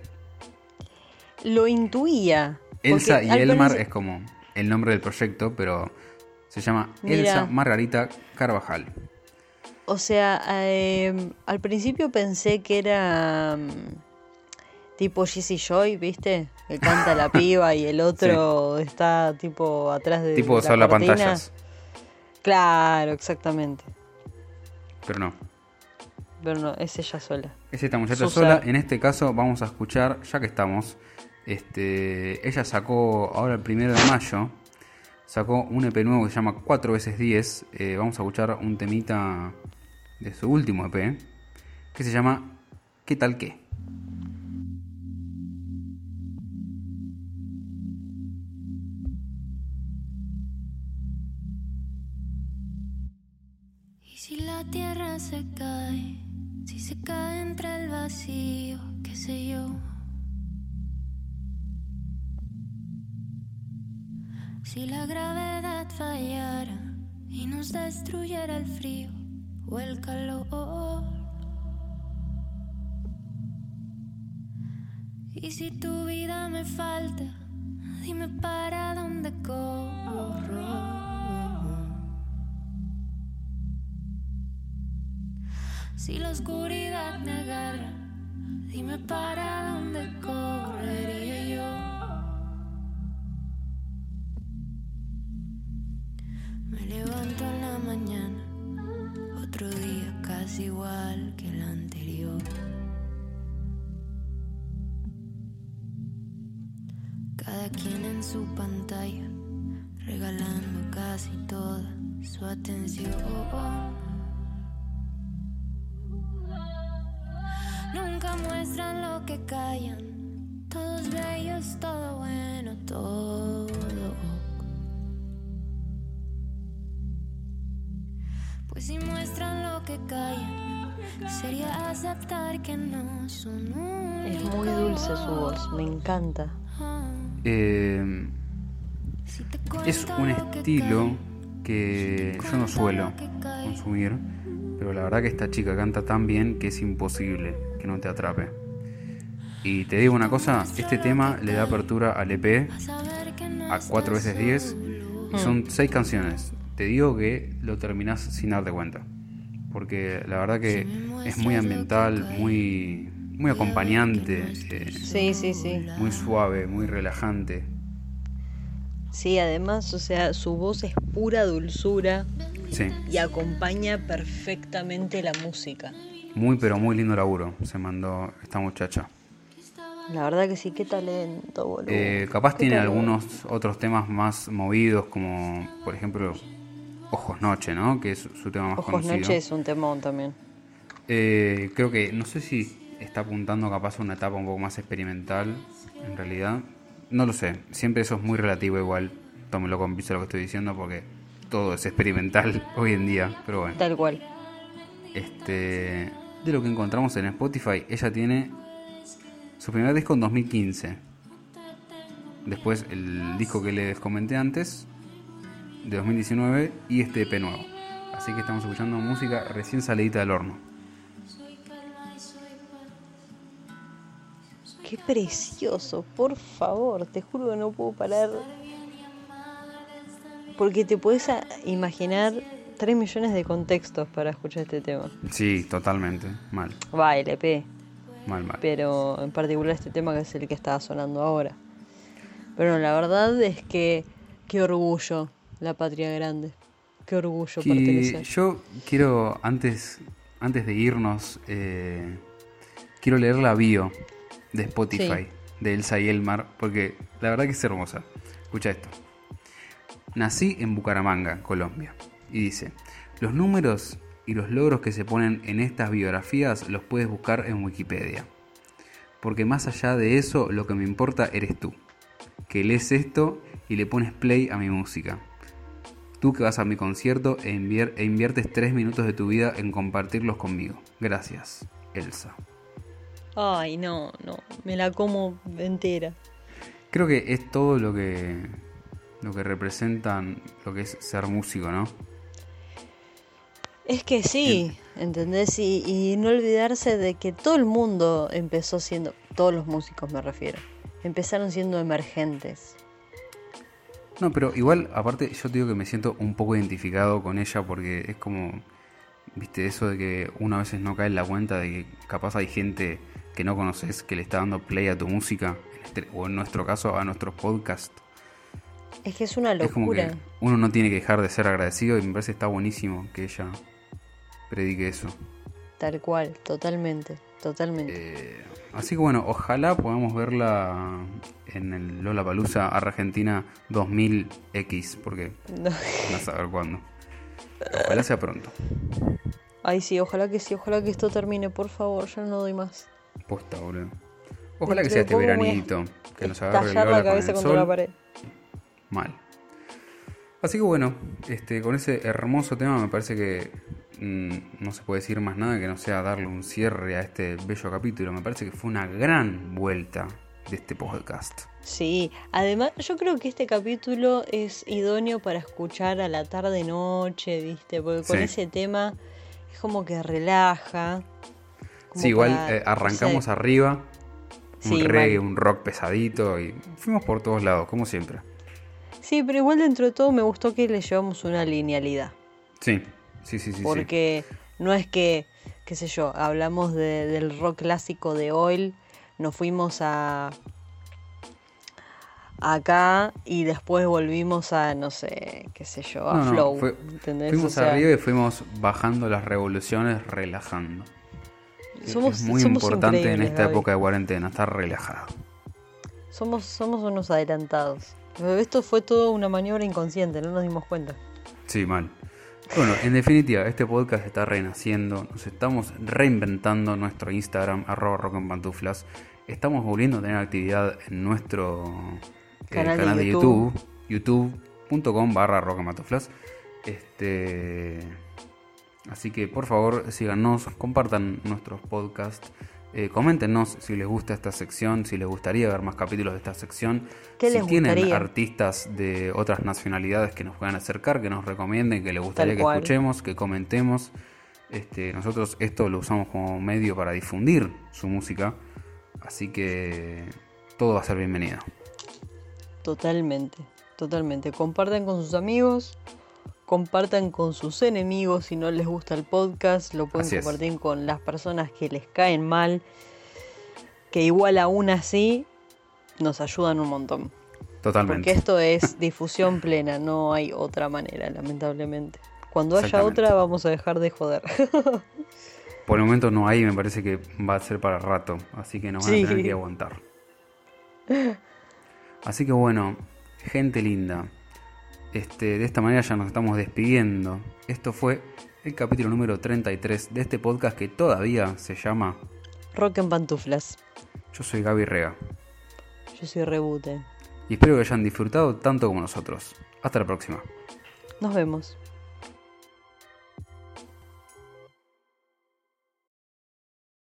Lo intuía. Elsa y Elmar es como el nombre del proyecto, pero se llama. Elsa Margarita Carvajal. O sea, eh, al principio pensé que era mm, tipo Jesse Joy, ¿viste? Que canta la piba y el otro está tipo atrás de Tipo la cortina. pantallas, Claro, exactamente. pero no. Pero no, es ella sola. Es esta muchacha Susa. sola. En este caso vamos a escuchar, ya que estamos, este, ella sacó ahora el primero de mayo, sacó un EP nuevo que se llama 4 veces 10. Eh, vamos a escuchar un temita de su último EP que se llama ¿Qué tal qué? Y si la tierra se cae, si se cae entre el vacío, qué sé yo. Si la gravedad fallara y nos destruyera el frío o el calor. Y si tu vida me falta, dime para dónde corro. Si la oscuridad me agarra, dime para dónde correría yo. Me levanto en la mañana, otro día casi igual que el anterior. Cada quien en su pantalla, regalando casi toda su atención. Nunca muestran lo que callan. Todos bellos, todo bueno, todo. Si muestran lo que callan, sería aceptar que no son. Es muy dulce su voz, me encanta. Eh, es un estilo que yo no suelo consumir, pero la verdad que esta chica canta tan bien que es imposible que no te atrape. Y te digo una cosa, este tema le da apertura al EP a 4 veces 10 y son 6 canciones. Te digo que lo terminás sin darte cuenta. Porque la verdad que es muy ambiental, muy, muy acompañante, eh, Sí, sí, sí. muy suave, muy relajante. Sí, además, o sea, su voz es pura dulzura Sí, y acompaña perfectamente la música. muy pero muy lindo laburo se mandó esta muchacha. La verdad que sí, qué talento, boludo. Eh, capaz Qué tiene talento. algunos otros temas más movidos, como por ejemplo Ojos Noche, ¿no? Que es su tema más Ojos conocido. Noche es un temón también. Eh, creo que, no sé si está apuntando capaz a una etapa un poco más experimental, en realidad. No lo sé, siempre eso es muy relativo igual. Tómelo con piso lo que estoy diciendo porque todo es experimental hoy en día, pero bueno. Tal cual. Este, de lo que encontramos en Spotify, ella tiene su primer disco en 2015. Después el disco que les comenté antes, de 2019, y este EP nuevo. Así que estamos escuchando música recién salidita del horno. Qué precioso, por favor, te juro que no puedo parar. Porque te puedes imaginar 3 millones de contextos para escuchar este tema. Sí, totalmente. Mal, Va, LP, mal, mal. pero en particular este tema que es el que estaba sonando ahora. Pero la verdad es que qué orgullo la patria grande. Qué orgullo Que pertenecer. yo quiero, antes, antes de irnos, eh, quiero leer la bio de Spotify de Elsa y Elmar, porque la verdad que es hermosa. Escucha esto. Nací en Bucaramanga, Colombia. Y dice, los números y los logros que se ponen en estas biografías los puedes buscar en Wikipedia. Porque más allá de eso, lo que me importa eres tú. Que lees esto y le pones play a mi música. Tú que vas a mi concierto e, invier- e inviertes tres minutos de tu vida en compartirlos conmigo. Gracias, Elsa. Ay, no, no, me la como entera. Creo que es todo lo que lo que representan lo que es ser músico, ¿no? Es que sí, ¿entendés? Y, y no olvidarse de que todo el mundo empezó siendo, todos los músicos me refiero, empezaron siendo emergentes. No, pero igual, aparte, yo te digo que me siento un poco identificado con ella porque es como, viste, eso de que uno a veces no cae en la cuenta de que capaz hay gente que no conoces que le está dando play a tu música, este- o en nuestro caso a nuestros podcasts. Es que es una Es como locura. que uno no tiene que dejar de ser agradecido y me parece que está buenísimo que ella predique eso. tal cual, totalmente, totalmente. Eh, así que bueno, ojalá podamos verla en el Lola Palusa Argentina 2000X, porque No. no a saber cuándo. Ojalá sea pronto. Ay, sí, ojalá que sí, ojalá que esto termine, por favor, ya no doy más. Posta, boludo. Ojalá que sea este veranito, que nos agarre el la con cabeza el contra la pared. Mal. Así que bueno, este, con ese hermoso tema me parece que no se puede decir más nada que no sea darle un cierre a este bello capítulo. Me parece que fue una gran vuelta de este podcast. Sí, además yo creo que este capítulo es idóneo para escuchar a la tarde noche, ¿viste? Porque con Sí. ese tema es como que relaja. como sí, igual para, eh, arrancamos no sé, arriba, un Sí, reggae, mal. un rock pesadito y fuimos por todos lados, como siempre. Sí, pero igual dentro de todo me gustó que le llevamos una linealidad. Sí, sí, sí, sí. sí. porque no es que, qué sé yo, hablamos de- del rock clásico de Oil, nos fuimos a acá y después volvimos a, no sé, qué sé yo, a No, no, Flow. fuimos O sea, arriba y fuimos bajando las revoluciones, relajando. somos, es muy somos importante en esta Gaby. época de cuarentena, estar relajado. Somos, somos unos adelantados. Esto fue todo una maniobra inconsciente, no nos dimos cuenta. Sí, mal. Bueno, en definitiva, este podcast está renaciendo. Nos estamos reinventando nuestro Instagram, arroba rock en pantuflas. Estamos volviendo a tener actividad en nuestro eh, Canal canal, de de YouTube. YouTube, youtube.com barra rock en pantuflas. Este, así que por favor síganos, compartan nuestros podcasts. Eh, coméntenos si les gusta esta sección, si les gustaría ver más capítulos de esta sección. ¿Qué si les tienen gustaría? artistas de otras nacionalidades que nos puedan acercar, que nos recomienden, que les gustaría que escuchemos, que comentemos. Este, nosotros esto lo usamos como medio para difundir su música. Así que todo va a ser bienvenido. Totalmente, totalmente. Compartan con sus amigos, compartan con sus enemigos si no les gusta el podcast, lo pueden Así es. compartir con las personas que les caen mal, que igual aún así nos ayudan un montón. Totalmente. Porque esto es difusión plena, no hay otra manera, lamentablemente. Cuando haya otra vamos a dejar de joder. Por el momento no hay, me parece que va a ser para rato. Así que nos van Sí. a tener que aguantar. Así que bueno, gente linda. Este, de esta manera ya nos estamos despidiendo. Esto fue el capítulo número 33 de este podcast que todavía se llama Rock en pantuflas. Yo soy Gaby Rega. Yo soy Rebute. Y espero que hayan disfrutado tanto como nosotros. Hasta la próxima. Nos vemos.